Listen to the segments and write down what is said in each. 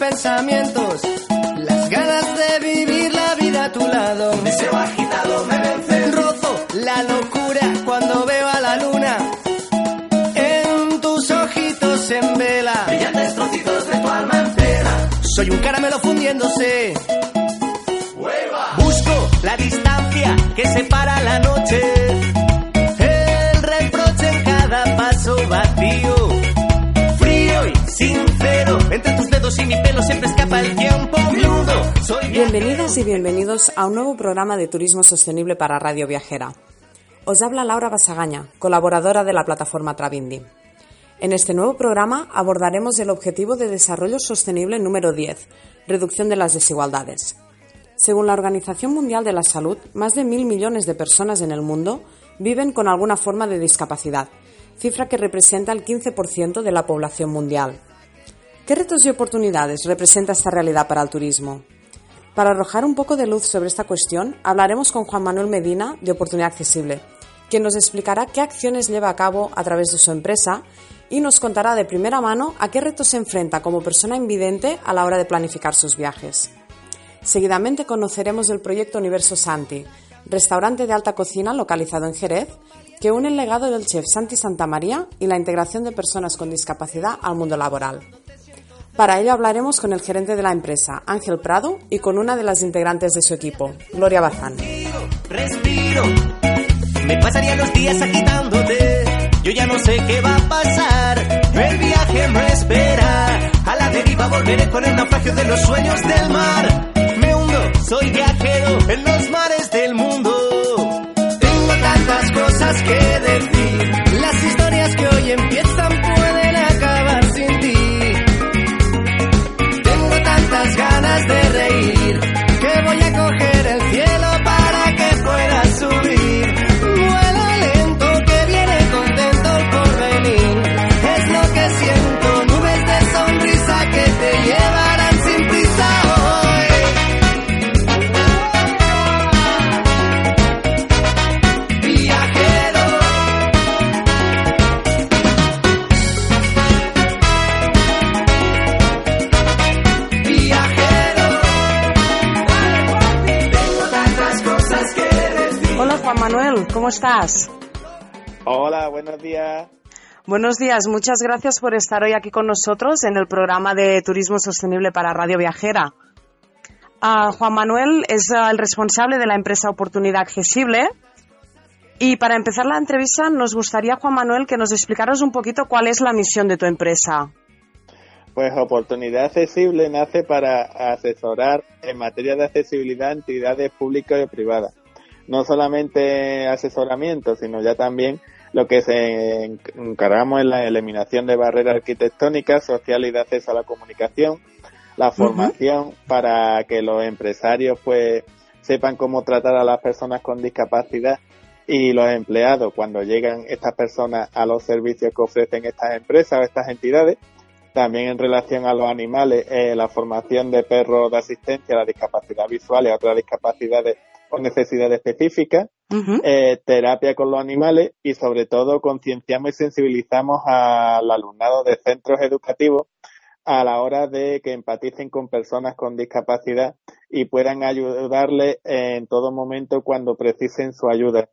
Pensamientos, las ganas de vivir la vida a tu lado. Deseo agitado me vence. Rozo la locura cuando veo a la luna. En tus ojitos en vela. Brillantes trocitos de tu alma entera. Soy un caramelo fundiéndose. Busco la distancia que separa la noche. Entre tus y mi pelo siempre escapa el tiempo Bienvenidas y bienvenidos a un nuevo programa de turismo sostenible para Radio Viajera. Os habla Laura Basagaña, colaboradora de la plataforma Travindi. En este nuevo programa abordaremos el objetivo de desarrollo sostenible número 10, reducción de las desigualdades. Según la Organización Mundial de la Salud, más de mil millones de personas en el mundo viven con alguna forma de discapacidad, cifra que representa el 15% de la población mundial. ¿Qué retos y oportunidades representa esta realidad para el turismo? Para arrojar un poco de luz sobre esta cuestión, hablaremos con Juan Manuel Medina de Oportunidad Accesible, quien nos explicará qué acciones lleva a cabo a través de su empresa y nos contará de primera mano a qué retos se enfrenta como persona invidente a la hora de planificar sus viajes. Seguidamente conoceremos el proyecto Universo Santi, restaurante de alta cocina localizado en Jerez, que une el legado del chef Santi Santamaría y la integración de personas con discapacidad al mundo laboral. Para ello hablaremos con el gerente de la empresa, Ángel Prado, y con una de las integrantes de su equipo, Gloria Bazán. Respiro, me pasaría los días agitándote. Yo ya no sé qué va a pasar. El viaje me espera. A la deriva volveré con el naufragio de los sueños del mar. Me hundo, soy viajero en los mares del mundo. Tengo tantas cosas que estás? Hola, buenos días. Buenos días, muchas gracias por estar hoy aquí con nosotros en el programa de Turismo Sostenible para Radio Viajera. Ah, Juan Manuel es ah, el responsable de la empresa Oportunidad Accesible. Y para empezar la entrevista, nos gustaría, Juan Manuel, que nos explicaras un poquito cuál es la misión de tu empresa. Pues Oportunidad Accesible nace para asesorar en materia de accesibilidad a entidades públicas y privadas. No solamente asesoramiento, sino ya también lo que se encargamos en la eliminación de barreras arquitectónicas, sociales y de acceso a la comunicación, la formación para que los empresarios pues sepan cómo tratar a las personas con discapacidad y los empleados cuando llegan estas personas a los servicios que ofrecen estas empresas o estas entidades. También en relación a los animales, eh, la formación de perros de asistencia a la discapacidad visual y a otras discapacidades o necesidades específicas, eh, terapia con los animales y sobre todo concienciamos y sensibilizamos al alumnado de centros educativos a la hora de que empaticen con personas con discapacidad y puedan ayudarles en todo momento cuando precisen su ayuda.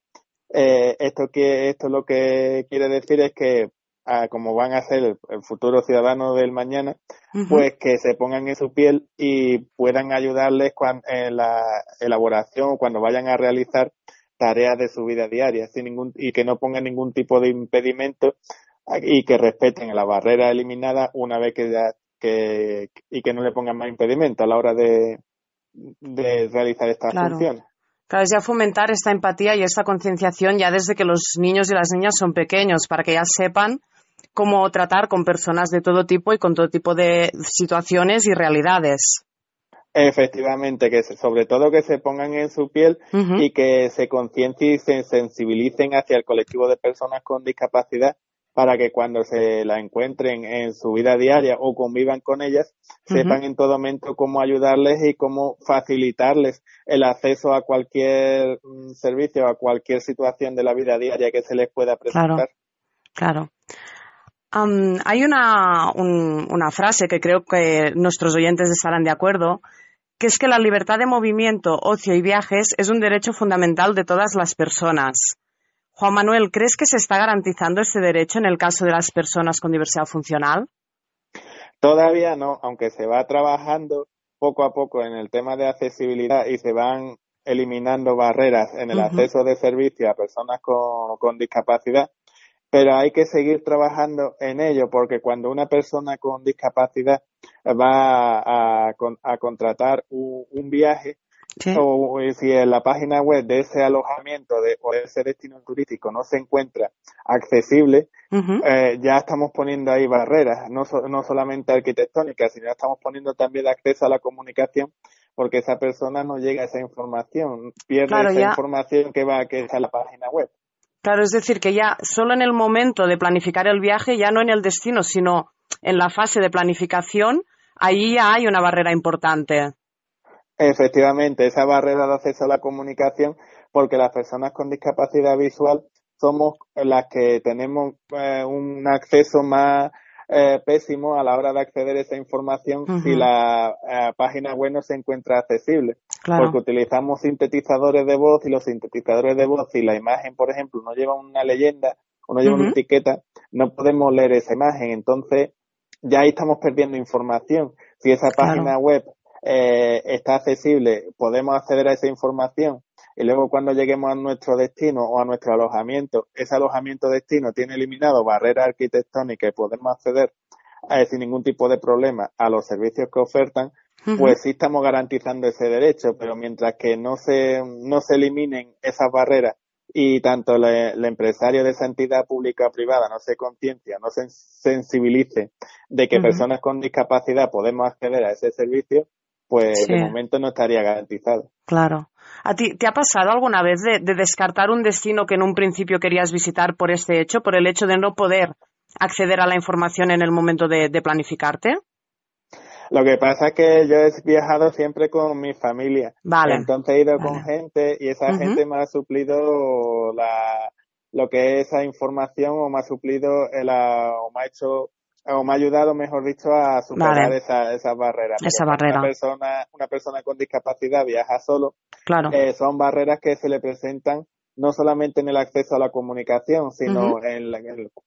Eh, esto que esto lo que quiere decir es que ah, como van a ser el, el futuro ciudadano del mañana, pues que se pongan en su piel y puedan ayudarles cuan- en la elaboración o cuando vayan a realizar tareas de su vida diaria sin ningún y que no pongan ningún tipo de impedimento y que respeten la barrera eliminada una vez que ya que, y que no le pongan más impedimento a la hora de, de realizar estas funciones. Claro, es ya fomentar esta empatía y esta concienciación ya desde que los niños y las niñas son pequeños, para que ya sepan cómo tratar con personas de todo tipo y con todo tipo de situaciones y realidades. Efectivamente, que sobre todo que se pongan en su piel y que se conciencien y se sensibilicen hacia el colectivo de personas con discapacidad para que cuando se la encuentren en su vida diaria o convivan con ellas, sepan en todo momento cómo ayudarles y cómo facilitarles el acceso a cualquier mm, servicio, a cualquier situación de la vida diaria que se les pueda presentar. Claro. Hay una, una frase que creo que nuestros oyentes estarán de acuerdo, que es que la libertad de movimiento, ocio y viajes es un derecho fundamental de todas las personas. Juan Manuel, ¿crees que se está garantizando este derecho en el caso de las personas con diversidad funcional? Todavía no, aunque se va trabajando poco a poco en el tema de accesibilidad y se van eliminando barreras en el acceso de servicios a personas con, discapacidad, pero hay que seguir trabajando en ello porque cuando una persona con discapacidad va a, contratar un viaje, o si en la página web de ese alojamiento de, o de ese destino turístico no se encuentra accesible, eh, ya estamos poniendo ahí barreras, no, no solamente arquitectónicas, sino estamos poniendo también acceso a la comunicación, porque esa persona no llega a esa información, pierde esa información que va que a la página web. Claro, es decir, que ya solo en el momento de planificar el viaje, ya no en el destino, sino en la fase de planificación, ahí ya hay una barrera importante. Efectivamente, esa barrera de acceso a la comunicación, porque las personas con discapacidad visual somos las que tenemos eh, un acceso más eh, pésimo a la hora de acceder a esa información si la eh, página web no se encuentra accesible. Porque utilizamos sintetizadores de voz y los sintetizadores de voz, si la imagen, por ejemplo, no lleva una leyenda o no lleva una etiqueta, no podemos leer esa imagen. Entonces, ya ahí estamos perdiendo información. Si esa página web eh, está accesible, podemos acceder a esa información y luego cuando lleguemos a nuestro destino o a nuestro alojamiento, ese alojamiento destino tiene eliminado barreras arquitectónicas y podemos acceder eh, sin ningún tipo de problema a los servicios que ofertan, pues sí estamos garantizando ese derecho, pero mientras que no se, no se eliminen esas barreras y tanto el empresario de esa entidad pública o privada no se conciencia, no se sensibilice de que personas con discapacidad podemos acceder a ese servicio, pues de momento no estaría garantizado. Claro. ¿A ti te ha pasado alguna vez de, descartar un destino que en un principio querías visitar por este hecho, por el hecho de no poder acceder a la información en el momento de, planificarte? Lo que pasa es que yo he viajado siempre con mi familia. Vale. Entonces he ido con gente y esa gente me ha suplido la, lo que es esa información o me ha suplido el, o me ha hecho o me ha ayudado, mejor dicho, a superar esa, esa barrera. Esa barrera. Una persona, una persona con discapacidad viaja solo. Claro. Eh, son barreras que se le presentan no solamente en el acceso a la comunicación, sino en,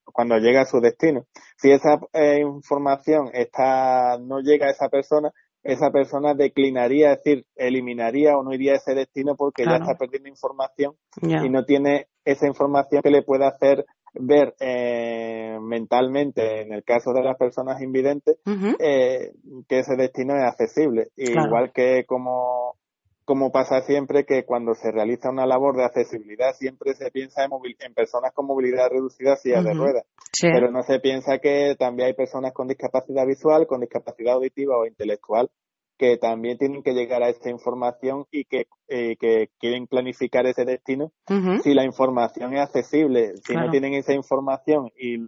cuando llega a su destino. Si esa eh, información está no llega a esa persona, esa persona declinaría, es decir, eliminaría o no iría a ese destino porque ya está perdiendo información y no tiene esa información que le pueda hacer ver eh, mentalmente, en el caso de las personas invidentes, eh, que ese destino es accesible. Igual que como, como pasa siempre que cuando se realiza una labor de accesibilidad siempre se piensa en, en personas con movilidad reducida silla de ruedas, pero no se piensa que también hay personas con discapacidad visual, con discapacidad auditiva o intelectual que también tienen que llegar a esta información y que, eh, que quieren planificar ese destino si la información es accesible. Si no tienen esa información y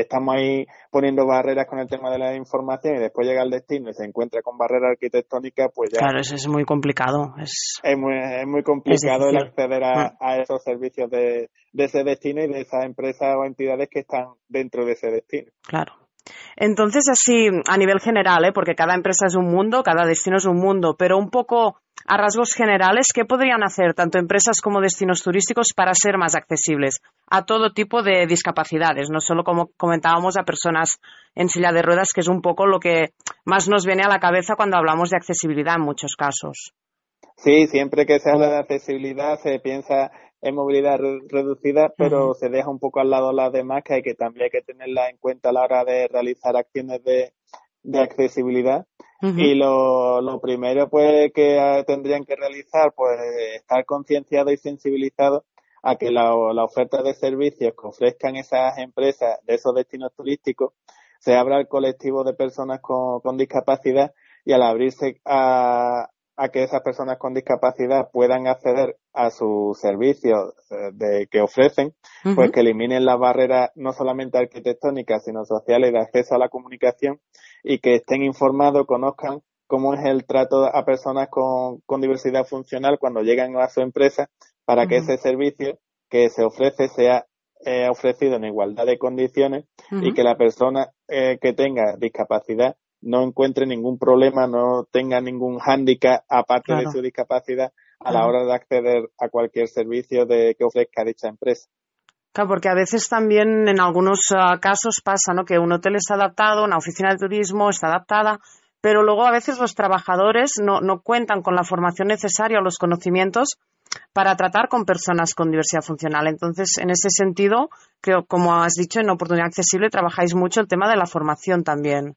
estamos ahí poniendo barreras con el tema de la información y después llega al destino y se encuentra con barreras arquitectónicas, pues ya... Claro, eso es muy complicado. Es, es, muy, es muy complicado el acceder a, a esos servicios de, de ese destino y de esas empresas o entidades que están dentro de ese destino. Claro. Entonces, así a nivel general, ¿eh? porque cada empresa es un mundo, cada destino es un mundo, pero un poco a rasgos generales, ¿qué podrían hacer tanto empresas como destinos turísticos para ser más accesibles a todo tipo de discapacidades? No solo como comentábamos a personas en silla de ruedas, que es un poco lo que más nos viene a la cabeza cuando hablamos de accesibilidad en muchos casos. Sí, siempre que se habla de accesibilidad se piensa en movilidad reducida, pero se deja un poco al lado las demás que hay que también hay que tenerla en cuenta a la hora de realizar acciones de, de accesibilidad y lo, lo, primero pues que eh, tendrían que realizar pues estar concienciados y sensibilizados a que la, la, oferta de servicios que ofrezcan esas empresas de esos destinos turísticos se abra al colectivo de personas con, con discapacidad y al abrirse a, a que esas personas con discapacidad puedan acceder a sus servicios eh, de, que ofrecen, pues que eliminen las barreras no solamente arquitectónicas, sino sociales de acceso a la comunicación y que estén informados, conozcan cómo es el trato a personas con, con diversidad funcional cuando llegan a su empresa para que ese servicio que se ofrece sea eh, ofrecido en igualdad de condiciones y que la persona eh, que tenga discapacidad no encuentre ningún problema, no tenga ningún hándicap aparte de su discapacidad a la hora de acceder a cualquier servicio de, que ofrezca dicha empresa. Claro, porque a veces también en algunos ah, casos pasa ¿no? que un hotel está adaptado, una oficina de turismo está adaptada, pero luego a veces los trabajadores no, no cuentan con la formación necesaria o los conocimientos para tratar con personas con diversidad funcional. Entonces, en ese sentido, creo, como has dicho, en Oportunidad Accesible trabajáis mucho el tema de la formación también.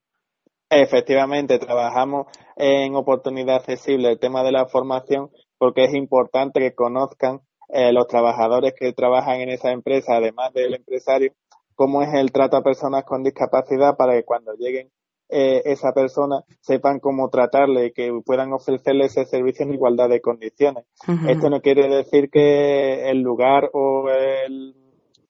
Efectivamente, trabajamos en oportunidad accesible el tema de la formación porque es importante que conozcan eh, los trabajadores que trabajan en esa empresa, además del empresario, cómo es el trato a personas con discapacidad para que cuando lleguen eh, esa persona sepan cómo tratarle y que puedan ofrecerle ese servicio en igualdad de condiciones. Esto no quiere decir que el lugar o el,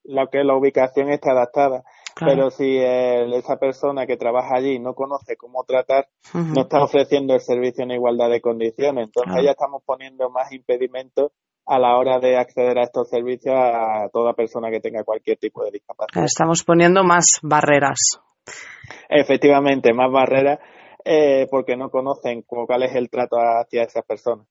lo que la ubicación esté adaptada, pero si esa persona que trabaja allí no conoce cómo tratar, no está ofreciendo el servicio en igualdad de condiciones. Entonces ya estamos poniendo más impedimentos a la hora de acceder a estos servicios a toda persona que tenga cualquier tipo de discapacidad. Estamos poniendo más barreras. Efectivamente, más barreras eh, porque no conocen cuál es el trato hacia esas personas.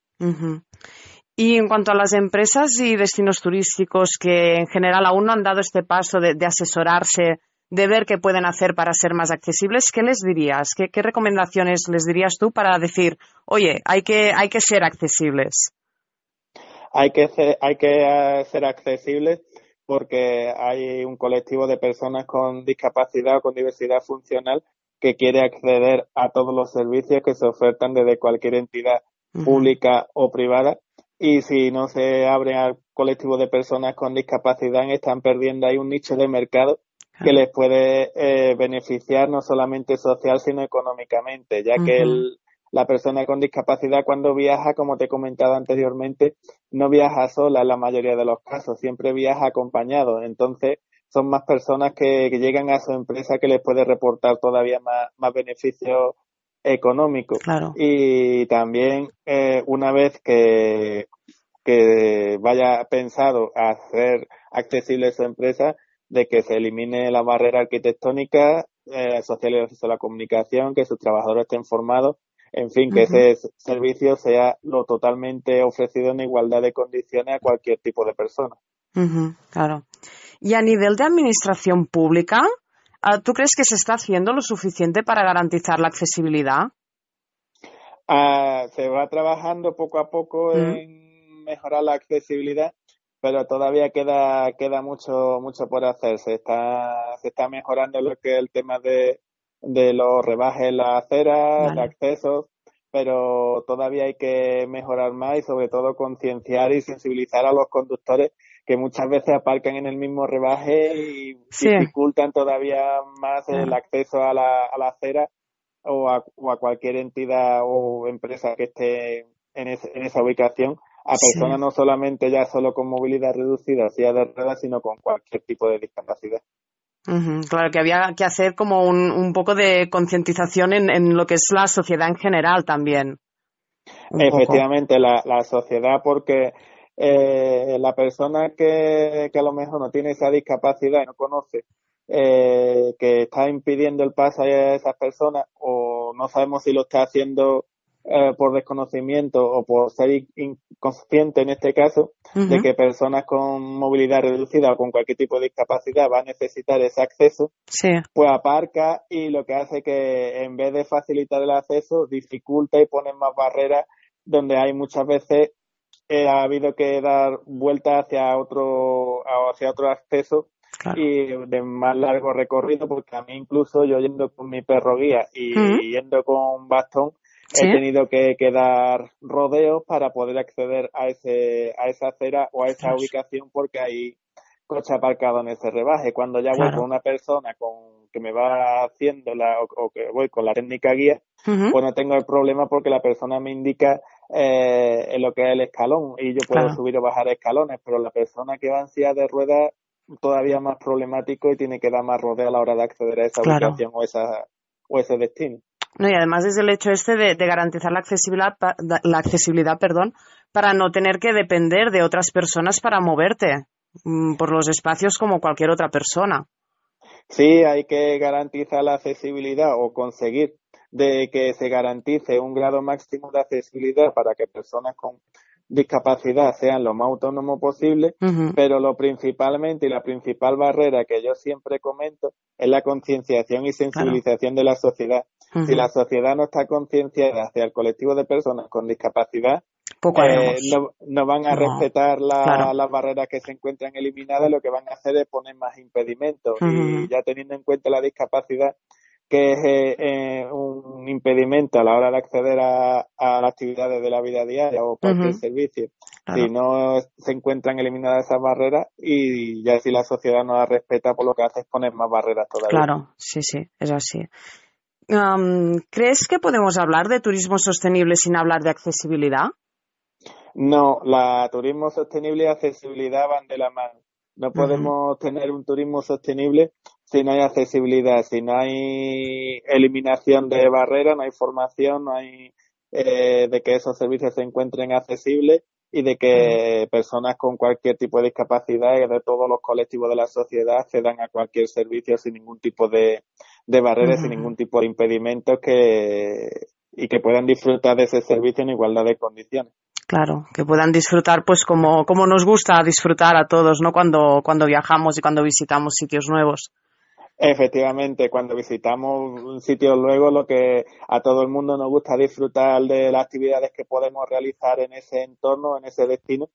Y en cuanto a las empresas y destinos turísticos que en general aún no han dado este paso de asesorarse de ver qué pueden hacer para ser más accesibles, ¿qué les dirías? ¿Qué, recomendaciones les dirías tú para decir, oye, hay que, hay que ser accesibles? Hay que ser, hay que eh, ser accesibles porque hay un colectivo de personas con discapacidad o con diversidad funcional que quiere acceder a todos los servicios que se ofertan desde cualquier entidad pública o privada. Y si no se abre al colectivo de personas con discapacidad están perdiendo ahí un nicho de mercado que les puede eh, beneficiar no solamente social sino económicamente, ya que el, la persona con discapacidad cuando viaja, como te he comentado anteriormente, no viaja sola en la mayoría de los casos, siempre viaja acompañado. Entonces, son más personas que, llegan a su empresa que les puede reportar todavía más, más beneficios económicos. Y también, eh, una vez que, que vaya pensado hacer accesible su empresa, de que se elimine la barrera arquitectónica, eh, social y la comunicación, que sus trabajadores estén formados, en fin, que ese servicio sea lo totalmente ofrecido en igualdad de condiciones a cualquier tipo de persona. claro. Y a nivel de administración pública, ah, ¿tú crees que se está haciendo lo suficiente para garantizar la accesibilidad? Ah, se va trabajando poco a poco en mejorar la accesibilidad pero todavía queda queda mucho mucho por hacer se está se está mejorando lo que es el tema de, de los rebajes en las aceras de accesos pero todavía hay que mejorar más y sobre todo concienciar y sensibilizar a los conductores que muchas veces aparcan en el mismo rebaje y dificultan todavía más el acceso a la, a la acera o a, o a cualquier entidad o empresa que esté en, en esa ubicación a personas no solamente ya solo con movilidad reducida, silla de ruedas, sino con cualquier tipo de discapacidad. Claro, que había que hacer como un, un poco de concientización en, lo que es la sociedad en general también. Efectivamente, la, sociedad, porque eh, la persona que, que a lo mejor no tiene esa discapacidad y no conoce eh, que está impidiendo el paso a esas personas o no sabemos si lo está haciendo eh, por desconocimiento o por ser inconsciente en este caso, de que personas con movilidad reducida o con cualquier tipo de discapacidad va a necesitar ese acceso, pues aparca y lo que hace que en vez de facilitar el acceso, dificulta y pone más barreras donde hay muchas veces eh, ha habido que dar vuelta hacia otro, hacia otro acceso y de más largo recorrido, porque a mí incluso yo yendo con mi perro guía y yendo con bastón, he tenido que, dar rodeos para poder acceder a ese a esa acera o a esa ubicación porque hay coche aparcado en ese rebaje. Cuando ya voy con una persona con que me va haciendo la, o, que voy con la técnica guía, pues no tengo el problema porque la persona me indica eh, en lo que es el escalón y yo puedo subir o bajar escalones, pero la persona que va en silla de ruedas todavía más problemático y tiene que dar más rodeo a la hora de acceder a esa ubicación o, esa, o ese destino. No, y además desde el hecho este de, garantizar la accesibilidad, la accesibilidad perdón, para no tener que depender de otras personas para moverte mm, por los espacios como cualquier otra persona. Sí, hay que garantizar la accesibilidad o conseguir de que se garantice un grado máximo de accesibilidad para que personas con discapacidad sean lo más autónomo posible, pero lo principalmente y la principal barrera que yo siempre comento es la concienciación y sensibilización de la sociedad. Si la sociedad no está concienciada hacia el colectivo de personas con discapacidad, eh, no, van a respetar las barreras que se encuentran eliminadas, lo que van a hacer es poner más impedimentos. Y ya teniendo en cuenta la discapacidad, que es eh, eh, un impedimento a la hora de acceder a, las actividades de la vida diaria o cualquier servicio. Si no se encuentran eliminadas esas barreras y ya si la sociedad no las respeta, por pues lo que hace es poner más barreras todavía. Claro, sí, sí, es así. ¿Crees que podemos hablar de turismo sostenible sin hablar de accesibilidad? No, la turismo sostenible y accesibilidad van de la mano. No podemos tener un turismo sostenible si no hay accesibilidad, si no hay eliminación de barreras, no hay formación, no hay eh, de que esos servicios se encuentren accesibles y de que personas con cualquier tipo de discapacidad y de todos los colectivos de la sociedad accedan a cualquier servicio sin ningún tipo de, de barreras, sin ningún tipo de impedimentos que, y que puedan disfrutar de ese servicio en igualdad de condiciones. Claro, que puedan disfrutar pues como, como nos gusta disfrutar a todos, ¿no? Cuando, cuando viajamos y cuando visitamos sitios nuevos. Efectivamente, cuando visitamos un sitio luego, lo que a todo el mundo nos gusta disfrutar de las actividades que podemos realizar en ese entorno, en ese destino,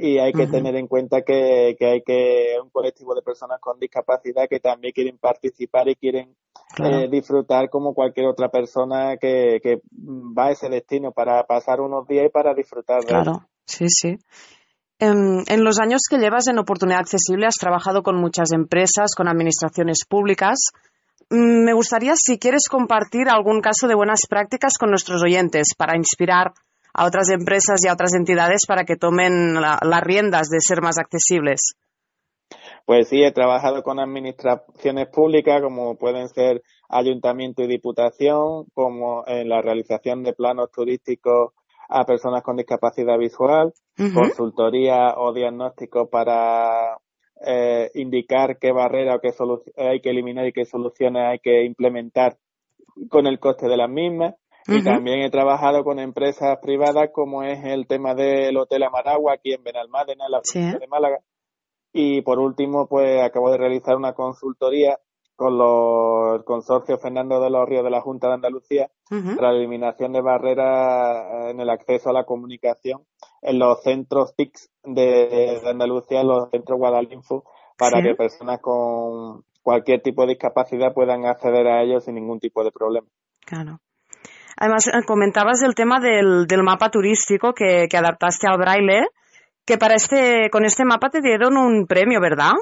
y hay que tener en cuenta que, que hay que un colectivo de personas con discapacidad que también quieren participar y quieren eh, disfrutar como cualquier otra persona que, que va a ese destino para pasar unos días y para disfrutar de Claro, sí, sí. En, los años que llevas en Oportunidad Accesible has trabajado con muchas empresas, con administraciones públicas. Mm, me gustaría si quieres compartir algún caso de buenas prácticas con nuestros oyentes para inspirar a otras empresas y a otras entidades para que tomen las riendas de ser más accesibles. Pues sí, he trabajado con administraciones públicas como pueden ser ayuntamiento y diputación, como en la realización de planos turísticos a personas con discapacidad visual, consultoría o diagnóstico para eh, indicar qué barrera o qué hay que eliminar y qué soluciones hay que implementar con el coste de las mismas. Y también he trabajado con empresas privadas como es el tema del Hotel Amaragua aquí en Benalmádena, en la provincia de Málaga. Y por último, pues acabo de realizar una consultoría con los consorcios Fernando de los Ríos de la Junta de Andalucía para la eliminación de barreras en el acceso a la comunicación en los centros TICS de, Andalucía, en los centros Guadalinfo, para que personas con cualquier tipo de discapacidad puedan acceder a ellos sin ningún tipo de problema. Claro. Además, eh, comentabas el tema del, del mapa turístico que, que adaptaste al braille, que para este, con este mapa te dieron un premio, ¿verdad?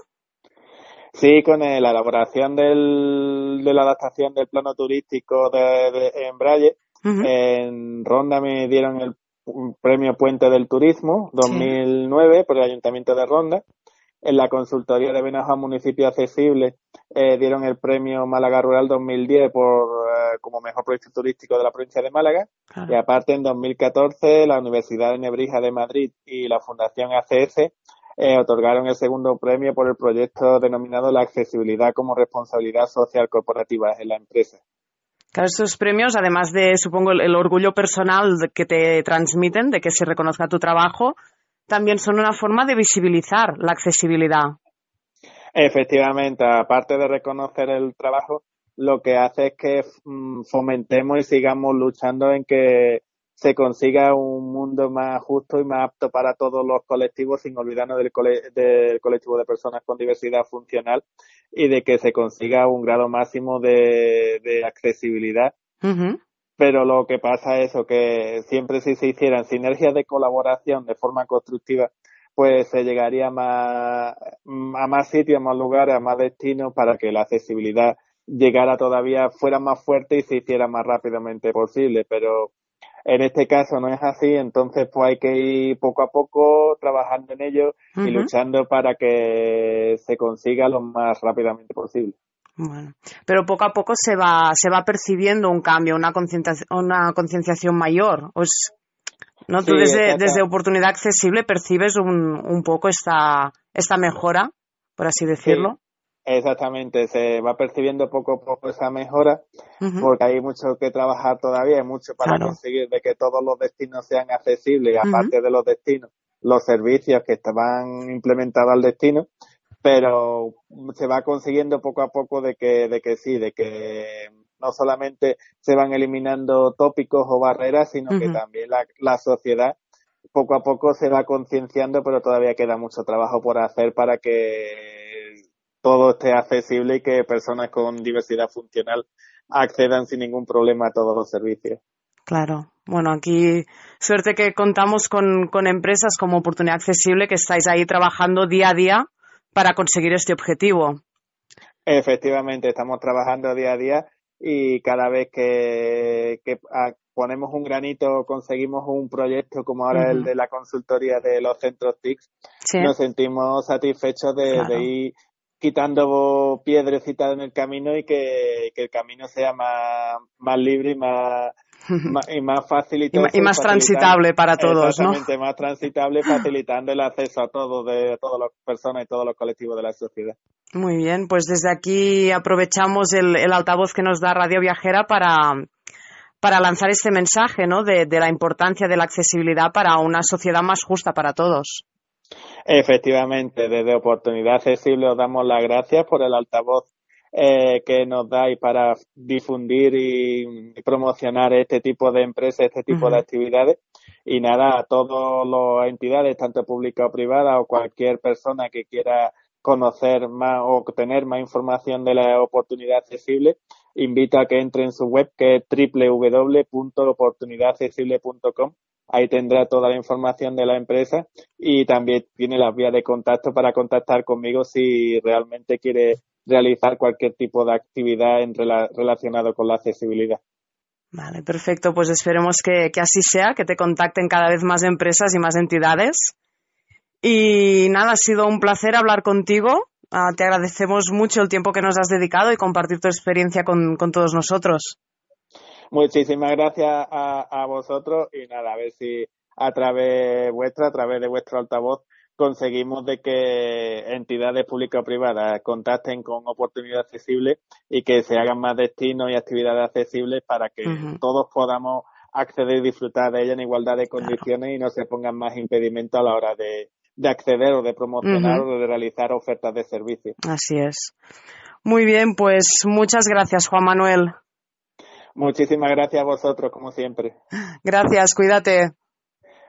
Sí, con la elaboración del, de la adaptación del plano turístico de, en Braille, en Ronda me dieron el premio Puente del Turismo 2009 por el Ayuntamiento de Ronda. En la consultoría de Benaja Municipio Accesible eh, dieron el premio Málaga Rural 2010 por eh, como mejor proyecto turístico de la provincia de Málaga. Y aparte en 2014 la Universidad de Nebrija de Madrid y la Fundación ACS eh, otorgaron el segundo premio por el proyecto denominado La accesibilidad como responsabilidad social corporativa en la empresa. Claro, estos premios, además de, supongo, el, orgullo personal que te transmiten, de que se reconozca tu trabajo, también son una forma de visibilizar la accesibilidad. Efectivamente, aparte de reconocer el trabajo, lo que hace es que mm, fomentemos y sigamos luchando en que se consiga un mundo más justo y más apto para todos los colectivos, sin olvidarnos del, del colectivo de personas con diversidad funcional y de que se consiga un grado máximo de, accesibilidad. Pero lo que pasa es eso, que siempre si se hicieran sinergias de colaboración de forma constructiva, pues se llegaría más, a más sitios, a más lugares, a más destinos para que la accesibilidad llegara todavía, fuera más fuerte y se hiciera más rápidamente posible. Pero en este caso no es así, entonces pues hay que ir poco a poco trabajando en ello y luchando para que se consiga lo más rápidamente posible. Bueno, pero poco a poco se va, se va percibiendo un cambio, una concienciación, una concienciación mayor. ¿no? Tú desde, desde oportunidad accesible percibes un, un poco esta, esta mejora, por así decirlo. Exactamente, se va percibiendo poco a poco esa mejora porque hay mucho que trabajar todavía, hay mucho para conseguir de que todos los destinos sean accesibles, aparte de los destinos, los servicios que estaban implementados al destino, pero se va consiguiendo poco a poco de que, de que sí, de que no solamente se van eliminando tópicos o barreras, sino que también la, la sociedad poco a poco se va concienciando, pero todavía queda mucho trabajo por hacer para que todo esté accesible y que personas con diversidad funcional accedan sin ningún problema a todos los servicios. Claro. Bueno, aquí suerte que contamos con, con empresas como Oportunidad Accesible que estáis ahí trabajando día a día para conseguir este objetivo. Efectivamente, estamos trabajando día a día y cada vez que, ah, ponemos un granito, conseguimos un proyecto como ahora el de la consultoría de los centros TICS, nos sentimos satisfechos de, ir quitando piedrecitas en el camino y que, el camino sea más, más libre y más, y más fácil y, más transitable para todos, exactamente, más transitable facilitando el acceso a todos de todas las personas y todos los colectivos de la sociedad. Muy bien, pues desde aquí aprovechamos el, el altavoz que nos da Radio Viajera para, para lanzar este mensaje ¿no? de, de la importancia de la accesibilidad para una sociedad más justa para todos. Efectivamente, desde Oportunidad Accesible os damos las gracias por el altavoz eh, que nos dais para difundir y, promocionar este tipo de empresas, este tipo de actividades. Y nada, a todas las entidades, tanto públicas o privadas, o cualquier persona que quiera conocer más o tener más información de la oportunidad accesible, invito a que entre en su web que es www.oportunidadaccesible.com Ahí tendrá toda la información de la empresa y también tiene las vías de contacto para contactar conmigo si realmente quiere realizar cualquier tipo de actividad en relacionado con la accesibilidad. Vale, perfecto. Pues esperemos que, así sea, que te contacten cada vez más empresas y más entidades. Y nada, ha sido un placer hablar contigo. Ah, te agradecemos mucho el tiempo que nos has dedicado y compartir tu experiencia con todos nosotros. Muchísimas gracias a, vosotros y nada, a ver si a través vuestra, a través de vuestro altavoz, conseguimos de que entidades públicas o privadas contacten con oportunidad accesible y que se hagan más destinos y actividades accesibles para que todos podamos acceder y disfrutar de ella en igualdad de condiciones y no se pongan más impedimentos a la hora de, acceder o de promocionar o de realizar ofertas de servicio. Así es. Muy bien, pues muchas gracias, Juan Manuel. Muchísimas gracias a vosotros, como siempre. Gracias, cuídate.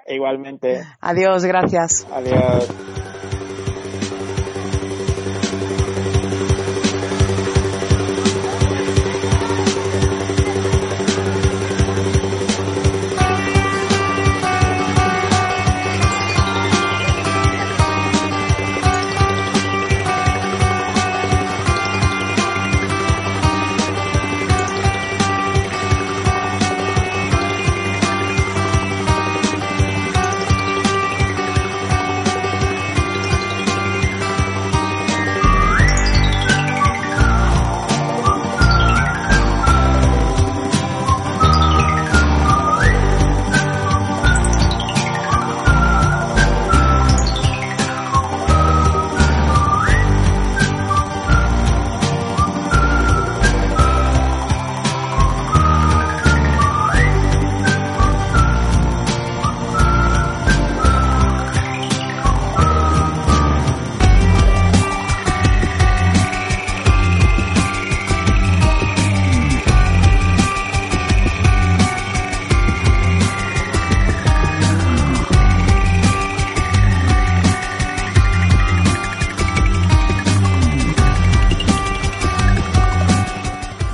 Igualmente. Adiós, gracias. Adiós.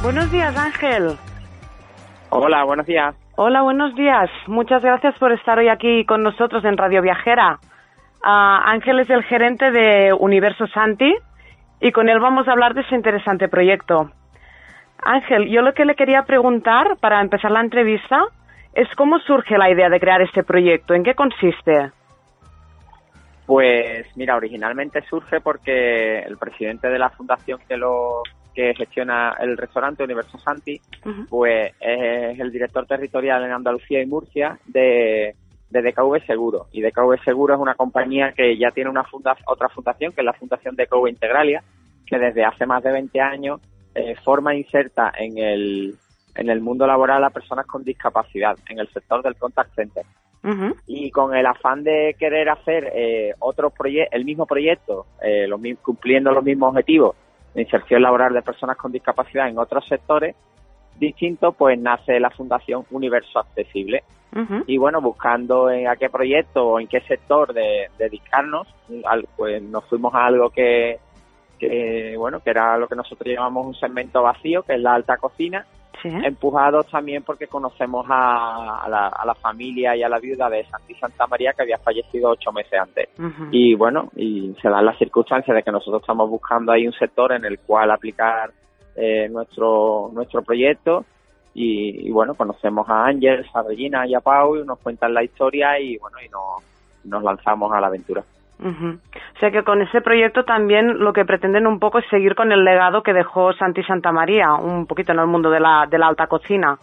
Ángel. Hola, buenos días. Hola, buenos días. Muchas gracias por estar hoy aquí con nosotros en Radio Viajera. Ah, Ángel es el gerente de Universo Santi y con él vamos a hablar de ese interesante proyecto. Ángel, yo lo que le quería preguntar para empezar la entrevista es cómo surge la idea de crear este proyecto, ¿en qué consiste? Pues mira, originalmente surge porque el presidente de la fundación que lo que gestiona el restaurante Universo Santi, pues es el director territorial en Andalucía y Murcia de, de DKV Seguro. Y DKV Seguro es una compañía que ya tiene una funda, otra fundación, que es la Fundación DKV Integralia, que desde hace más de 20 años eh, forma e inserta en el, en el mundo laboral a personas con discapacidad, en el sector del contact center. Y con el afán de querer hacer eh, otro proyecto, el mismo proyecto, eh, cumpliendo los mismos objetivos de inserción laboral de personas con discapacidad en otros sectores distintos, pues nace la Fundación Universo Accesible. Y bueno, buscando en a qué proyecto o en qué sector de, dedicarnos, pues nos fuimos a algo que, que, bueno, que era lo que nosotros llamamos un segmento vacío, que es la alta cocina, empujados también porque conocemos a, la, familia y a la viuda de Santi Santa María que había fallecido ocho meses antes. Y bueno, y se dan las circunstancias de que nosotros estamos buscando ahí un sector en el cual aplicar eh, nuestro, nuestro proyecto. Y, bueno, conocemos a Ángel, a Regina y a Pau y nos cuentan la historia y bueno, y nos lanzamos a la aventura. O sea que con ese proyecto también lo que pretenden un poco es seguir con el legado que dejó Santi Santa María, un poquito en el mundo de la, de la alta cocina.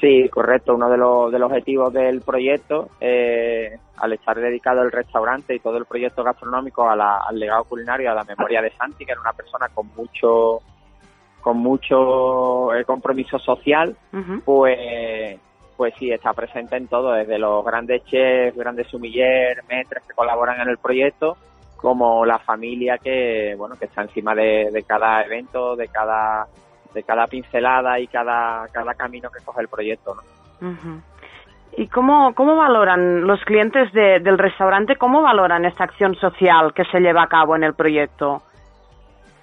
Sí, correcto. Uno de los, de los objetivos del proyecto, eh, al estar dedicado el restaurante y todo el proyecto gastronómico al legado culinario, a la memoria de Santi, que era una persona con mucho con mucho eh, compromiso social, pues pues sí, está presente en todo, desde los grandes chefs, grandes sumiller, metres que colaboran en el proyecto, como la familia que, bueno, que está encima de, cada evento, de cada, de cada pincelada y cada, cada camino que coge el proyecto, ¿no? ¿Y cómo, cómo valoran los clientes del restaurante, cómo valoran esta acción social que se lleva a cabo en el proyecto?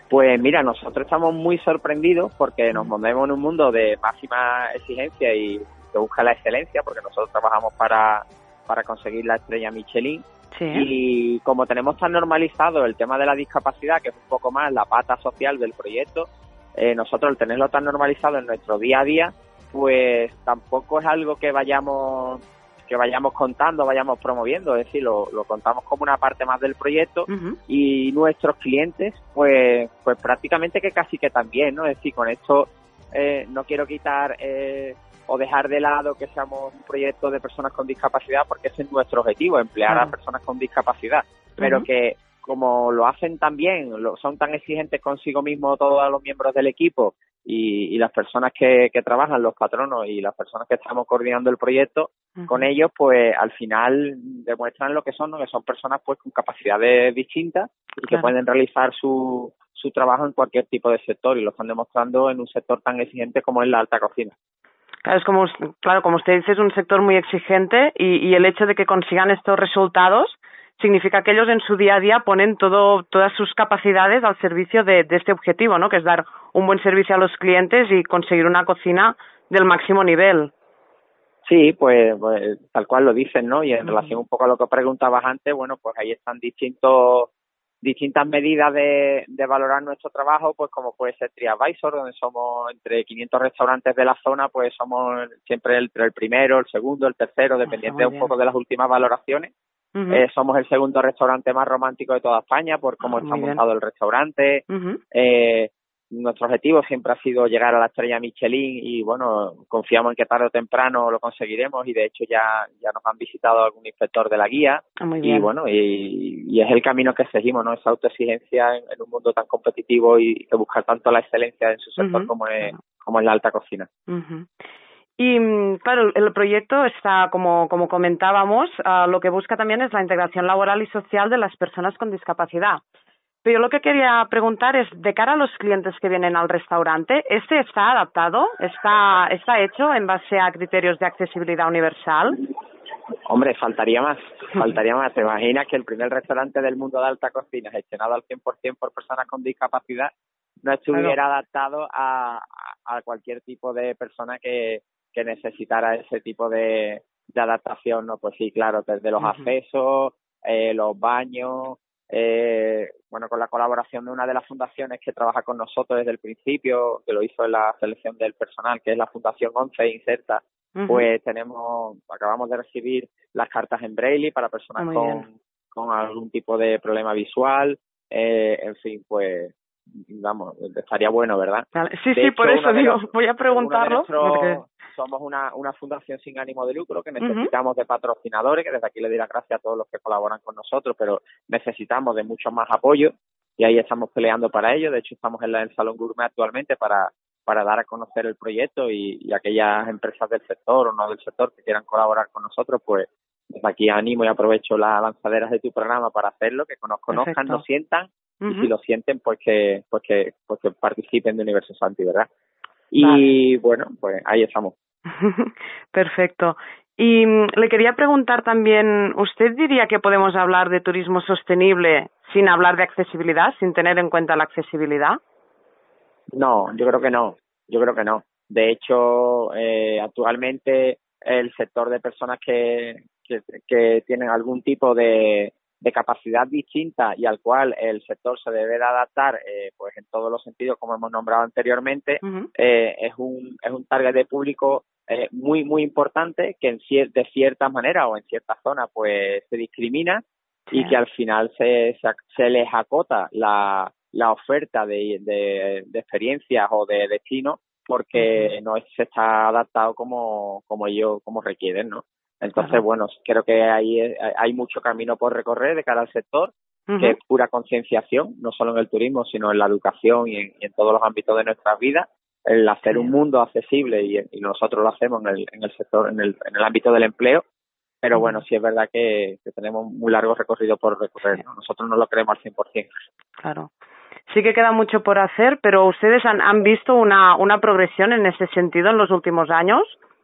Pues mira, nosotros estamos muy sorprendidos porque nos movemos en un mundo de máxima exigencia y que busca la excelencia, porque nosotros trabajamos para, para conseguir la estrella Michelin. Y como tenemos tan normalizado el tema de la discapacidad, que es un poco más la pata social del proyecto, eh, nosotros al tenerlo tan normalizado en nuestro día a día, pues tampoco es algo que vayamos que vayamos contando, vayamos promoviendo, es decir, lo, contamos como una parte más del proyecto y nuestros clientes, pues, pues prácticamente que casi que también, ¿no? Es decir, con esto eh, no quiero quitar eh, o dejar de lado que seamos un proyecto de personas con discapacidad porque ese es nuestro objetivo, emplear a personas con discapacidad, pero que como lo hacen también, son tan exigentes consigo mismo todos los miembros del equipo y, las personas que, trabajan, los patronos y las personas que estamos coordinando el proyecto, con ellos, pues al final demuestran lo que son, que son personas pues con capacidades distintas y que pueden realizar su, su trabajo en cualquier tipo de sector y lo están demostrando en un sector tan exigente como es la alta cocina. Claro, es como, claro, como usted dice, es un sector muy exigente y, el hecho de que consigan estos resultados significa que ellos en su día a día ponen todo, todas sus capacidades al servicio de, este objetivo, ¿no? Que es dar un buen servicio a los clientes y conseguir una cocina del máximo nivel. Sí, pues, pues tal cual lo dicen, ¿no? Y en relación un poco a lo que preguntabas antes, bueno, pues ahí están distintos distintas medidas de, de, valorar nuestro trabajo, pues como puede ser TriAdvisor, donde somos entre 500 restaurantes de la zona, pues somos siempre el, el primero, el segundo, el tercero, ah, dependiente un poco de las últimas valoraciones. eh, somos el segundo restaurante más romántico de toda España por cómo ah, está montado el restaurante. eh, nuestro objetivo siempre ha sido llegar a la estrella Michelin y bueno, confiamos en que tarde o temprano lo conseguiremos y de hecho ya, ya nos han visitado algún inspector de la guía ah, y bueno, y, es el camino que seguimos, ¿no? Esa autoexigencia en, un mundo tan competitivo y que busca tanto la excelencia en su sector como, es, como en la alta cocina. Y mm, claro, el proyecto está, como, como comentábamos, ah, lo que busca también es la integración laboral y social de las personas con discapacidad. Pero yo lo que quería preguntar es, de cara a los clientes que vienen al restaurante, ¿este está adaptado? ¿Está, está hecho en base a criterios de accesibilidad universal? Hombre, faltaría más, faltaría más. ¿Te imaginas que el primer restaurante del mundo de alta cocina, gestionado al 100% por personas con discapacidad, no estuviera adaptado a, a cualquier tipo de persona que, que necesitara ese tipo de, de adaptación, ¿no? Pues sí, claro, desde los accesos, eh, los baños, eh, bueno, con la colaboración de una de las fundaciones que trabaja con nosotros desde el principio, que lo hizo en la selección del personal, que es la Fundación 11 Inserta, pues tenemos, acabamos de recibir las cartas en braille para personas con, con algún tipo de problema visual, eh, en fin, pues vamos, estaría bueno, ¿verdad? Sí, sí, por eso digo, voy a preguntarlo. Somos una, una fundación sin ánimo de lucro que necesitamos de patrocinadores, que desde aquí le doy las gracias a todos los que colaboran con nosotros, pero necesitamos de mucho más apoyo y ahí estamos peleando para ello. De hecho, estamos en, el Salón Gourmet actualmente para, para dar a conocer el proyecto y, y aquellas empresas del sector o no del sector que quieran colaborar con nosotros, pues desde aquí animo y aprovecho las lanzaderas de tu programa para hacerlo, que nos conozcan, nos sientan y si lo sienten, pues que, pues que, pues que participen de Universo Santi, ¿verdad? Y bueno, pues ahí estamos. Perfecto. Y mm, le quería preguntar también, ¿usted diría que podemos hablar de turismo sostenible sin hablar de accesibilidad, sin tener en cuenta la accesibilidad? No, yo creo que no, yo creo que no. De hecho, eh, actualmente el sector de personas que, que, que tienen algún tipo de, de capacidad distinta y al cual el sector se debe de adaptar eh, pues en todos los sentidos como hemos nombrado anteriormente eh, es un es un target de público eh, muy muy importante que en de cierta manera o en cierta zona pues se discrimina y que al final se, se, les acota la, la oferta de, de, de experiencias o de destino porque no se está adaptado como como ellos como requieren no entonces, bueno, creo que hay, hay mucho camino por recorrer de cara al sector, que es pura concienciación, no solo en el turismo, sino en la educación y en, todos los ámbitos de nuestras vidas, el hacer un mundo accesible y, nosotros lo hacemos en el, en el sector, en el, en el ámbito del empleo, pero bueno, sí es verdad que, tenemos un largo recorrido por recorrer, nosotros no lo creemos al 100%. Claro. Sí que queda mucho por hacer, pero ustedes han, han visto una, una progresión en ese sentido en los últimos años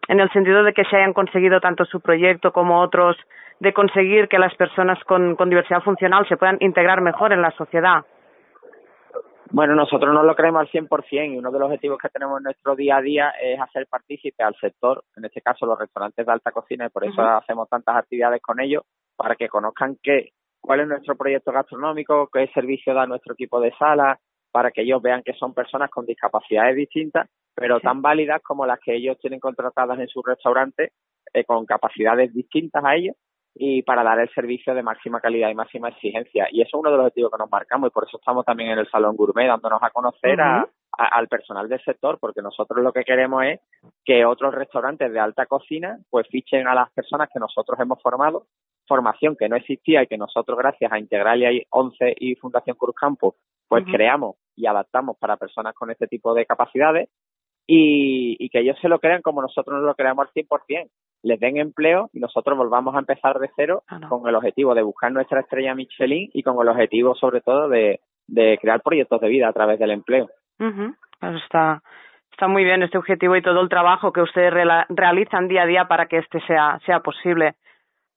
en el sentido de que se hayan conseguido tanto su proyecto como otros de conseguir que las personas con, con diversidad funcional se puedan integrar mejor en la sociedad? Bueno, nosotros no lo creemos al 100% y uno de los objetivos que tenemos en nuestro día a día es hacer partícipe al sector, en este caso los restaurantes de alta cocina y por eso hacemos tantas actividades con ellos para que conozcan qué, cuál es nuestro proyecto gastronómico, qué servicio da nuestro equipo de sala, para que ellos vean que son personas con discapacidades distintas pero tan válidas como las que ellos tienen contratadas en su restaurante eh, con capacidades distintas a ellos y para dar el servicio de máxima calidad y máxima exigencia. Y eso es uno de los objetivos que nos marcamos y por eso estamos también en el Salón Gourmet dándonos a conocer a, al personal del sector, porque nosotros lo que queremos es que otros restaurantes de alta cocina pues fichen a las personas que nosotros hemos formado, formación que no existía y que nosotros gracias a Integralia 11 y Fundación Cruz Campo pues creamos y adaptamos para personas con este tipo de capacidades y, y que ellos se lo crean como nosotros nos lo creamos al 100%, les den empleo y nosotros volvamos a empezar de cero ah, con el objetivo de buscar nuestra estrella Michelin y con el objetivo sobre todo de, de crear proyectos de vida a través del empleo. Pues está, está muy bien este objetivo y todo el trabajo que ustedes realizan día a día para que este sea, sea posible.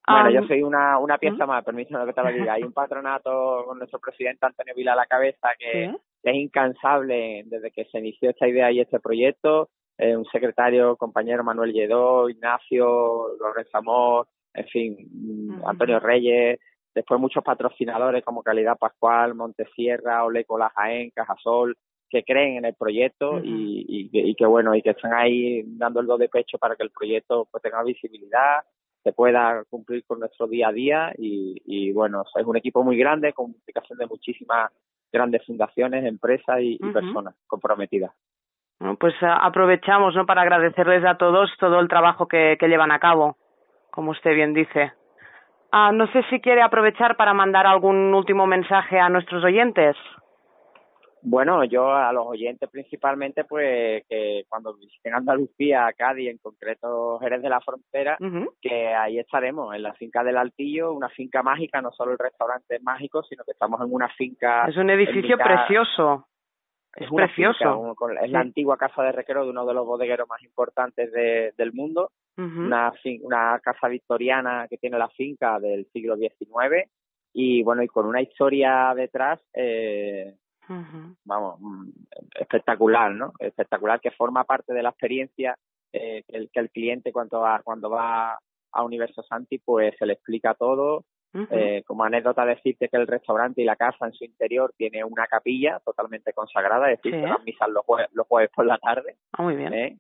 Bueno, yo soy una, una pieza más, permítame que te lo diga. Hay un patronato con nuestro presidente Antonio Vila a la cabeza que, es incansable desde que se inició esta idea y este proyecto. Eh, un secretario, compañero Manuel Lledó, Ignacio, Lorenzo Amor, en fin, Antonio Reyes, después muchos patrocinadores como Calidad Pascual, Montesierra, Olecola Jaén, Cajasol, que creen en el proyecto y, y, que bueno, y que están ahí dando el do de pecho para que el proyecto pues tenga visibilidad, se pueda cumplir con nuestro día a día y, y bueno, es un equipo muy grande con implicación de muchísimas grandes fundaciones, empresas y, personas comprometidas. pues eh, aprovechamos ¿no? para agradecerles a todos todo el trabajo que, que llevan a cabo, como usted bien dice. Ah, no sé si quiere aprovechar para mandar algún último mensaje a nuestros oyentes. Bueno, yo a los oyentes principalmente, pues que cuando visiten Andalucía, Cádiz, en concreto Jerez de la Frontera, que ahí estaremos, en la finca del Altillo, una finca mágica, no solo el restaurante es mágico, sino que estamos en una finca. Es un edificio precioso. Es, precioso. es la antigua casa de recreo de uno de los bodegueros más importantes de, del mundo, una, una casa victoriana que tiene la finca del siglo XIX y bueno, y con una historia detrás. Eh, vamos, mm, espectacular, ¿no? Espectacular que forma parte de la experiencia eh, que, el, que el cliente cuando va, cuando va a Universo Santi, pues se le explica todo. eh, como anécdota decirte que el restaurante y la casa en su interior tiene una capilla totalmente consagrada, es decir, sí. se van misas los jueves, los jueves por la tarde. Ah, muy bien. ¿eh?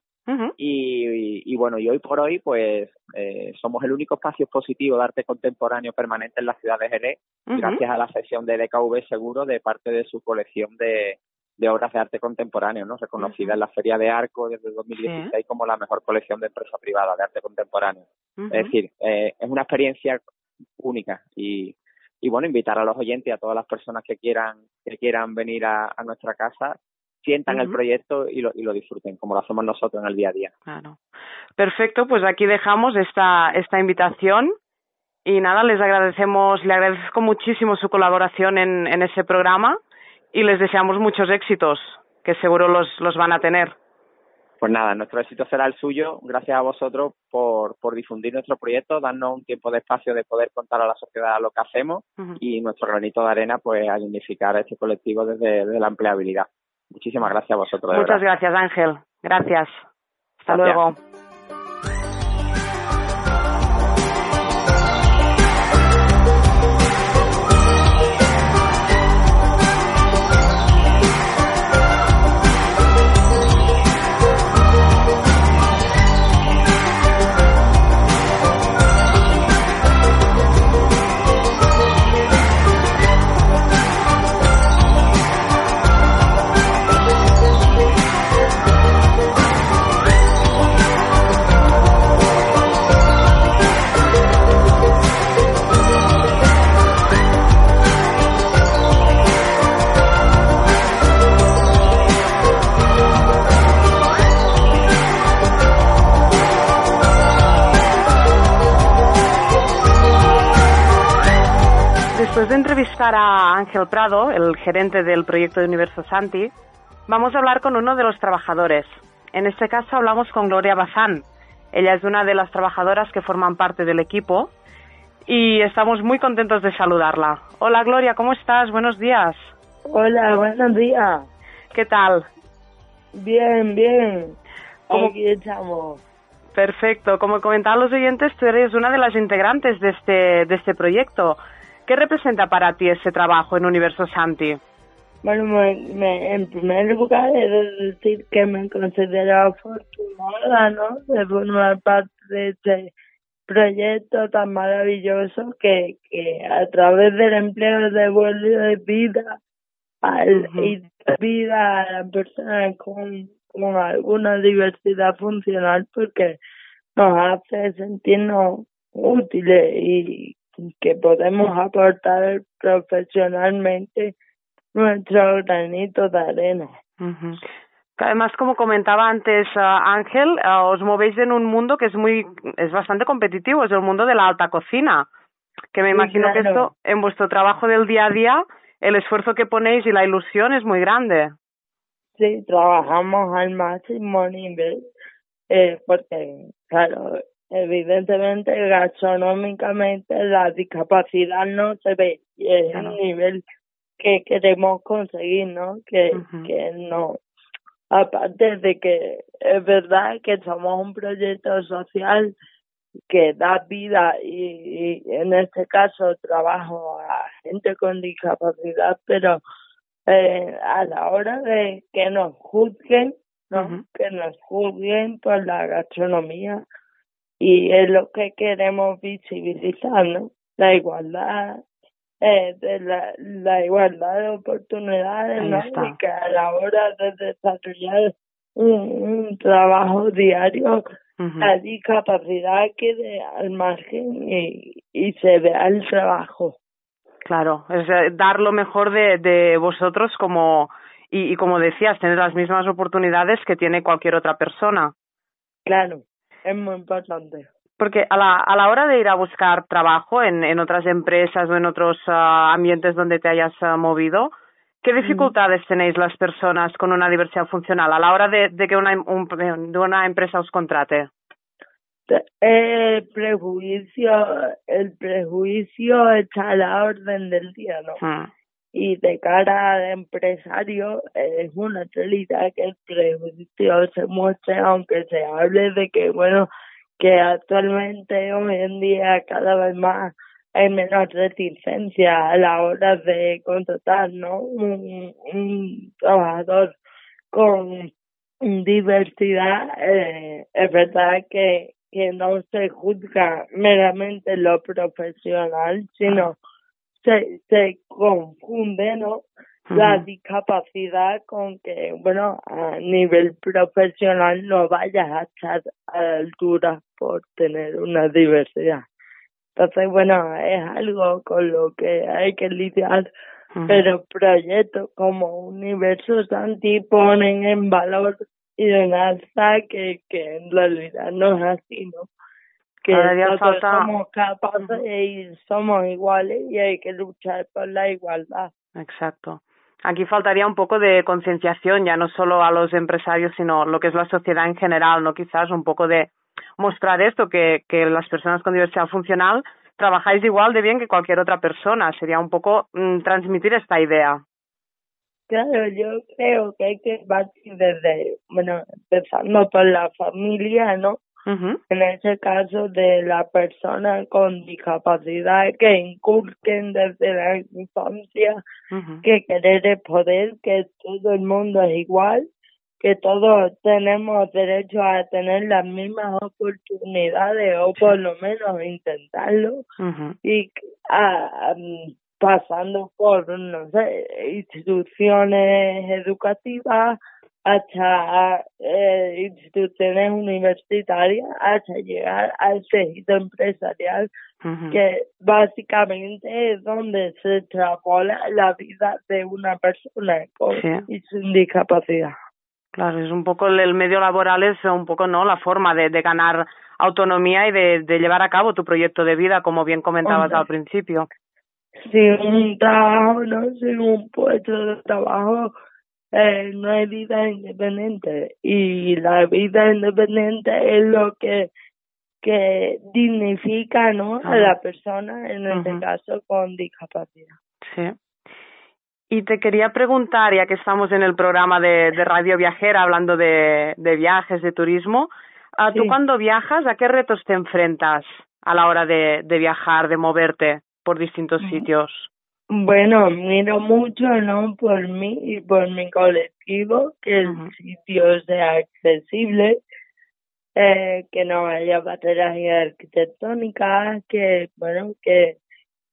Y, y, bueno, y hoy por hoy, pues eh, somos el único espacio expositivo de arte contemporáneo permanente en la ciudad de Jerez, gracias a la sesión de DKV Seguro de parte de su colección de, de obras de arte contemporáneo, ¿no? Reconocida en la Feria de Arco desde 2016 sí. como la mejor colección de empresa privada de arte contemporáneo. Es decir, eh, es una experiencia única y, y bueno, invitar a los oyentes y a todas las personas que quieran que quieran venir a, a nuestra casa sientan uh -huh. el proyecto y lo, y lo disfruten, como lo hacemos nosotros en el día a día. Claro. Perfecto, pues aquí dejamos esta, esta invitación y nada, les agradecemos, le agradezco muchísimo su colaboración en, en ese programa y les deseamos muchos éxitos, que seguro los, los van a tener. Pues nada, nuestro éxito será el suyo, gracias a vosotros por, por difundir nuestro proyecto, darnos un tiempo de espacio de poder contar a la sociedad lo que hacemos uh -huh. y nuestro granito de arena pues a dignificar a este colectivo desde, desde la empleabilidad. Muchísimas gracias a vosotros. Muchas gracias, Ángel. Gracias. Hasta gracias. luego. Después de entrevistar a Ángel Prado, el gerente del proyecto de Universo Santi, vamos a hablar con uno de los trabajadores. En este caso hablamos con Gloria Bazán. Ella es una de las trabajadoras que forman parte del equipo y estamos muy contentos de saludarla. Hola Gloria, ¿cómo estás? Buenos días. Hola, buenos días. ¿Qué tal? Bien, bien. ¿Cómo? Aquí estamos. Perfecto. Como comentaban los oyentes, tú eres una de las integrantes de este, de este proyecto. ¿Qué representa para ti ese trabajo en Universo Santi? Bueno, me, me, en primer lugar he de decir que me considero afortunada, ¿no? De formar parte de este proyecto tan maravilloso que, que a través del empleo devuelve vida al, y vida a las personas con, con alguna diversidad funcional porque nos hace sentirnos útiles y que podemos aportar profesionalmente nuestro granito de arena. Uh -huh. Además, como comentaba antes uh, Ángel, uh, os movéis en un mundo que es muy, es bastante competitivo, es el mundo de la alta cocina, que me imagino claro. que esto, en vuestro trabajo del día a día, el esfuerzo que ponéis y la ilusión es muy grande. Sí, trabajamos al máximo nivel, eh, porque, claro, evidentemente gastronómicamente la discapacidad no se ve y es claro. el nivel que queremos conseguir no que uh -huh. que no aparte de que es verdad que somos un proyecto social que da vida y, y en este caso trabajo a gente con discapacidad pero eh, a la hora de que nos juzguen no uh -huh. que nos juzguen por la gastronomía y es lo que queremos visibilizar, ¿no? La igualdad, eh, de la, la igualdad de oportunidades, ¿no? Y que a la hora de desarrollar un, un trabajo diario, uh -huh. la discapacidad quede al margen y, y se vea el trabajo. Claro, es dar lo mejor de, de vosotros como, y, y como decías, tener las mismas oportunidades que tiene cualquier otra persona. Claro es muy importante. Porque a la, a la hora de ir a buscar trabajo en, en otras empresas o en otros uh, ambientes donde te hayas uh, movido, ¿qué dificultades mm. tenéis las personas con una diversidad funcional a la hora de, de que una, un, de una empresa os contrate? El prejuicio, el prejuicio está a la orden del día, ¿no? Mm. Y de cara al empresario es una realidad que el prejuicio se muestre aunque se hable de que bueno que actualmente hoy en día cada vez más hay menos reticencia a la hora de contratar no un, trabajador con diversidad eh, es verdad que que no se juzga meramente lo profesional sino se se confunde no la discapacidad con que bueno a nivel profesional no vayas a estar a la altura por tener una diversidad. Entonces bueno es algo con lo que hay que lidiar pero proyectos como Universo Santi ponen en valor y en alza que, que en realidad no es así, ¿no? Que todos somos capaces y somos iguales y hay que luchar por la igualdad. Exacto. Aquí faltaría un poco de concienciación, ya no solo a los empresarios, sino lo que es la sociedad en general, ¿no? Quizás un poco de mostrar esto, que, que las personas con diversidad funcional trabajáis igual de bien que cualquier otra persona. Sería un poco mm, transmitir esta idea. Claro, yo creo que hay que partir desde, bueno, empezando por la familia, ¿no? En ese caso de la persona con discapacidad, que inculquen desde la infancia que querer es poder, que todo el mundo es igual, que todos tenemos derecho a tener las mismas oportunidades o por lo menos intentarlo y a, pasando por, no sé, instituciones educativas hasta eh, instituciones universitarias hasta llegar al tejido empresarial que básicamente es donde se extrapola la vida de una persona con y sin discapacidad. Claro, es un poco el medio laboral es un poco no la forma de, de ganar autonomía y de, de llevar a cabo tu proyecto de vida, como bien comentabas al principio. Sin un trabajo, ¿no? sin un puesto de trabajo, eh, no hay vida independiente. Y la vida independiente es lo que que dignifica ¿no? a la persona, en este caso con discapacidad. Sí. Y te quería preguntar, ya que estamos en el programa de, de Radio Viajera hablando de, de viajes, de turismo, ¿a ¿tú cuando viajas a qué retos te enfrentas a la hora de, de viajar, de moverte? por distintos sitios? Bueno, miro mucho, ¿no? Por mí y por mi colectivo, que el sitio sea accesible, eh, que no haya barreras arquitectónicas, que, bueno, que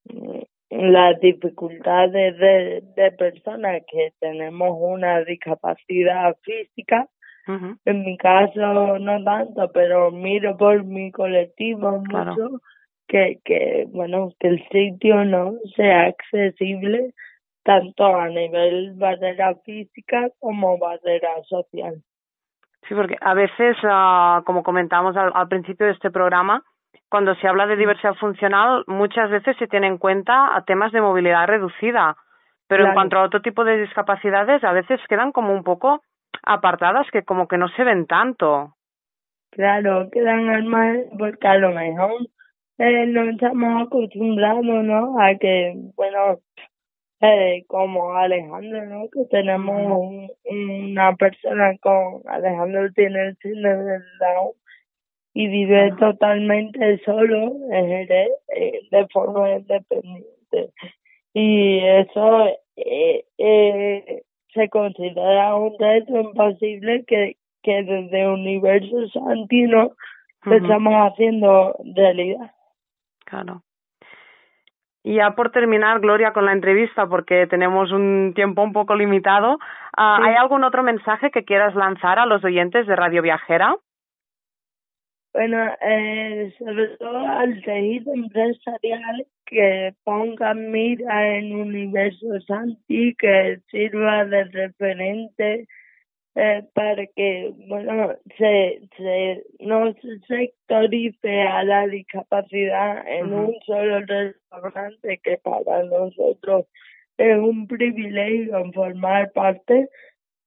mm, las dificultades de, de personas que tenemos una discapacidad física, en mi caso no tanto, pero miro por mi colectivo mucho que, que bueno, que el sitio no sea accesible tanto a nivel barrera física como barrera social. Sí, porque a veces, uh, como comentábamos al, al, principio de este programa, cuando se habla de diversidad funcional, muchas veces se tiene en cuenta a temas de movilidad reducida, pero en cuanto a otro tipo de discapacidades, a veces quedan como un poco apartadas que como que no se ven tanto. Claro, quedan al porque a lo mejor eh, no estamos acostumbrados, ¿no? A que, bueno, eh, como Alejandro, ¿no? Que tenemos una persona con, Alejandro tiene el síndrome del Down y vive totalmente solo eh, de forma independiente. Y eso eh, eh, se considera un reto imposible que, que desde Universo Santino lo estamos haciendo realidad. Claro. Y ya por terminar, Gloria, con la entrevista, porque tenemos un tiempo un poco limitado, ah, ¿hay algún otro mensaje que quieras lanzar a los oyentes de Radio Viajera? Bueno, eh, sobre todo al tejido empresarial que pongan mira en Universo Santi, que sirva de referente eh, para que bueno se, se no se sectorice a la discapacidad en un solo restaurante que para nosotros es un privilegio formar parte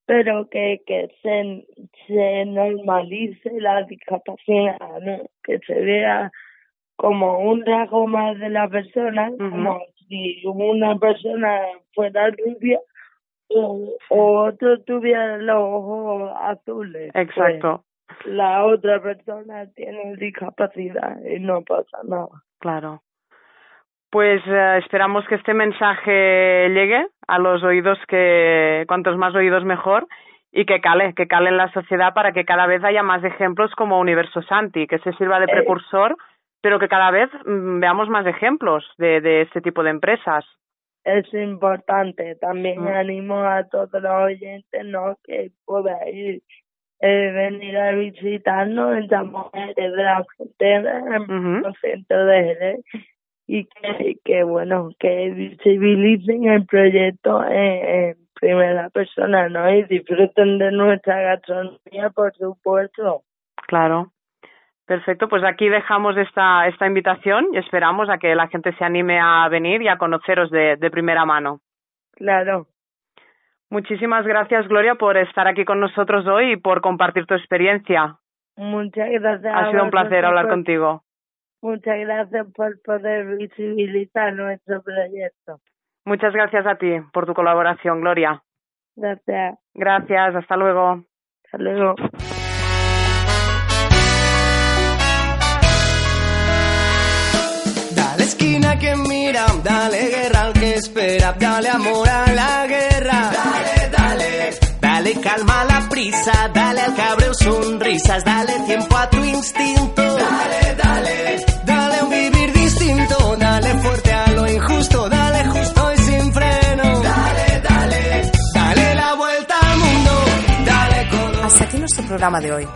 pero que que se se normalice la discapacidad ¿no? que se vea como un rasgo más de la persona como si una persona fuera rubia o, otro tuviera los ojos azules. Pues Exacto. la otra persona tiene discapacidad y no pasa nada. Claro. Pues eh, esperamos que este mensaje llegue a los oídos que cuantos más oídos mejor y que cale, que cale en la sociedad para que cada vez haya más ejemplos como Universo Santi, que se sirva de eh. precursor, pero que cada vez mm, veamos más ejemplos de, de este tipo de empresas es importante. También mm. animo a todos los oyentes ¿no? que podáis eh, venir a visitarnos en San de la Frontera, en el centro de Jerez, y que, que, bueno, que visibilicen el proyecto en, primera persona, ¿no? Y disfruten de nuestra gastronomía, por supuesto. Claro. Perfecto, pues aquí dejamos esta, esta invitación y esperamos a que la gente se anime a venir y a conoceros de, de primera mano. Claro. Muchísimas gracias, Gloria, por estar aquí con nosotros hoy y por compartir tu experiencia. Muchas gracias. Ha sido un placer hablar contigo. Muchas gracias por poder visibilizar nuestro proyecto. Muchas gracias a ti por tu colaboración, Gloria. Gracias. Gracias, hasta luego. Hasta luego. Esquina que mira, dale guerra al que espera, dale amor a la guerra. Dale, dale. Dale calma a la prisa, dale al cabreo sonrisas, dale tiempo a tu instinto. Dale, dale. Dale un vivir distinto, dale fuerte a lo injusto, dale justo y sin freno. Dale, dale. Dale la vuelta al mundo, dale con... Hasta aquí nuestro programa de hoy.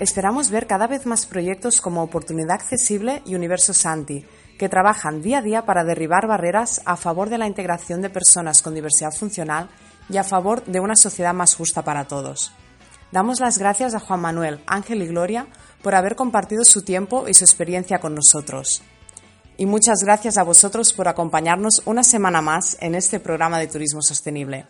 Esperamos ver cada vez más proyectos como Oportunidad Accesible y Universo Santi que trabajan día a día para derribar barreras a favor de la integración de personas con diversidad funcional y a favor de una sociedad más justa para todos. Damos las gracias a Juan Manuel, Ángel y Gloria por haber compartido su tiempo y su experiencia con nosotros. Y muchas gracias a vosotros por acompañarnos una semana más en este programa de Turismo Sostenible.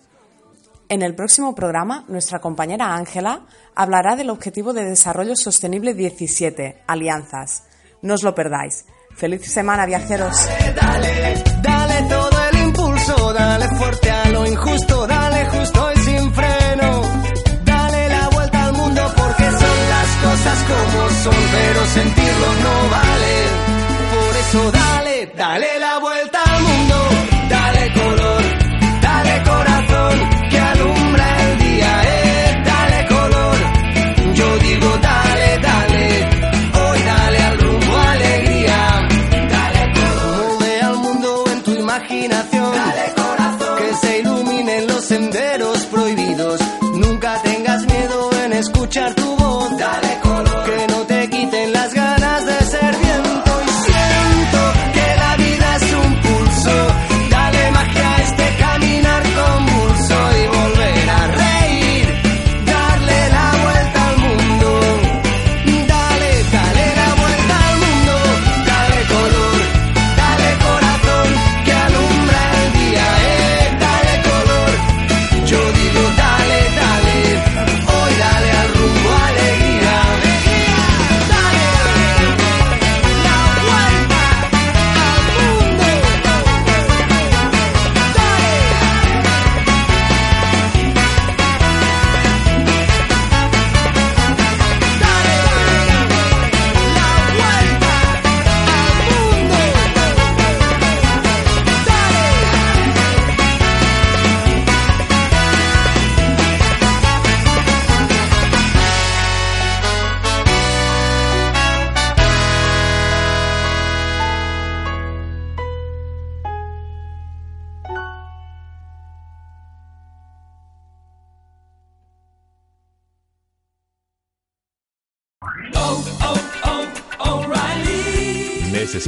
En el próximo programa, nuestra compañera Ángela hablará del Objetivo de Desarrollo Sostenible 17, Alianzas. No os lo perdáis. Feliz semana, viajeros. Dale, dale, todo el impulso, dale fuerte a lo injusto, dale justo y sin freno. Dale la vuelta al mundo porque son las cosas como son, pero sentirlo no vale. Por eso dale, dale la vuelta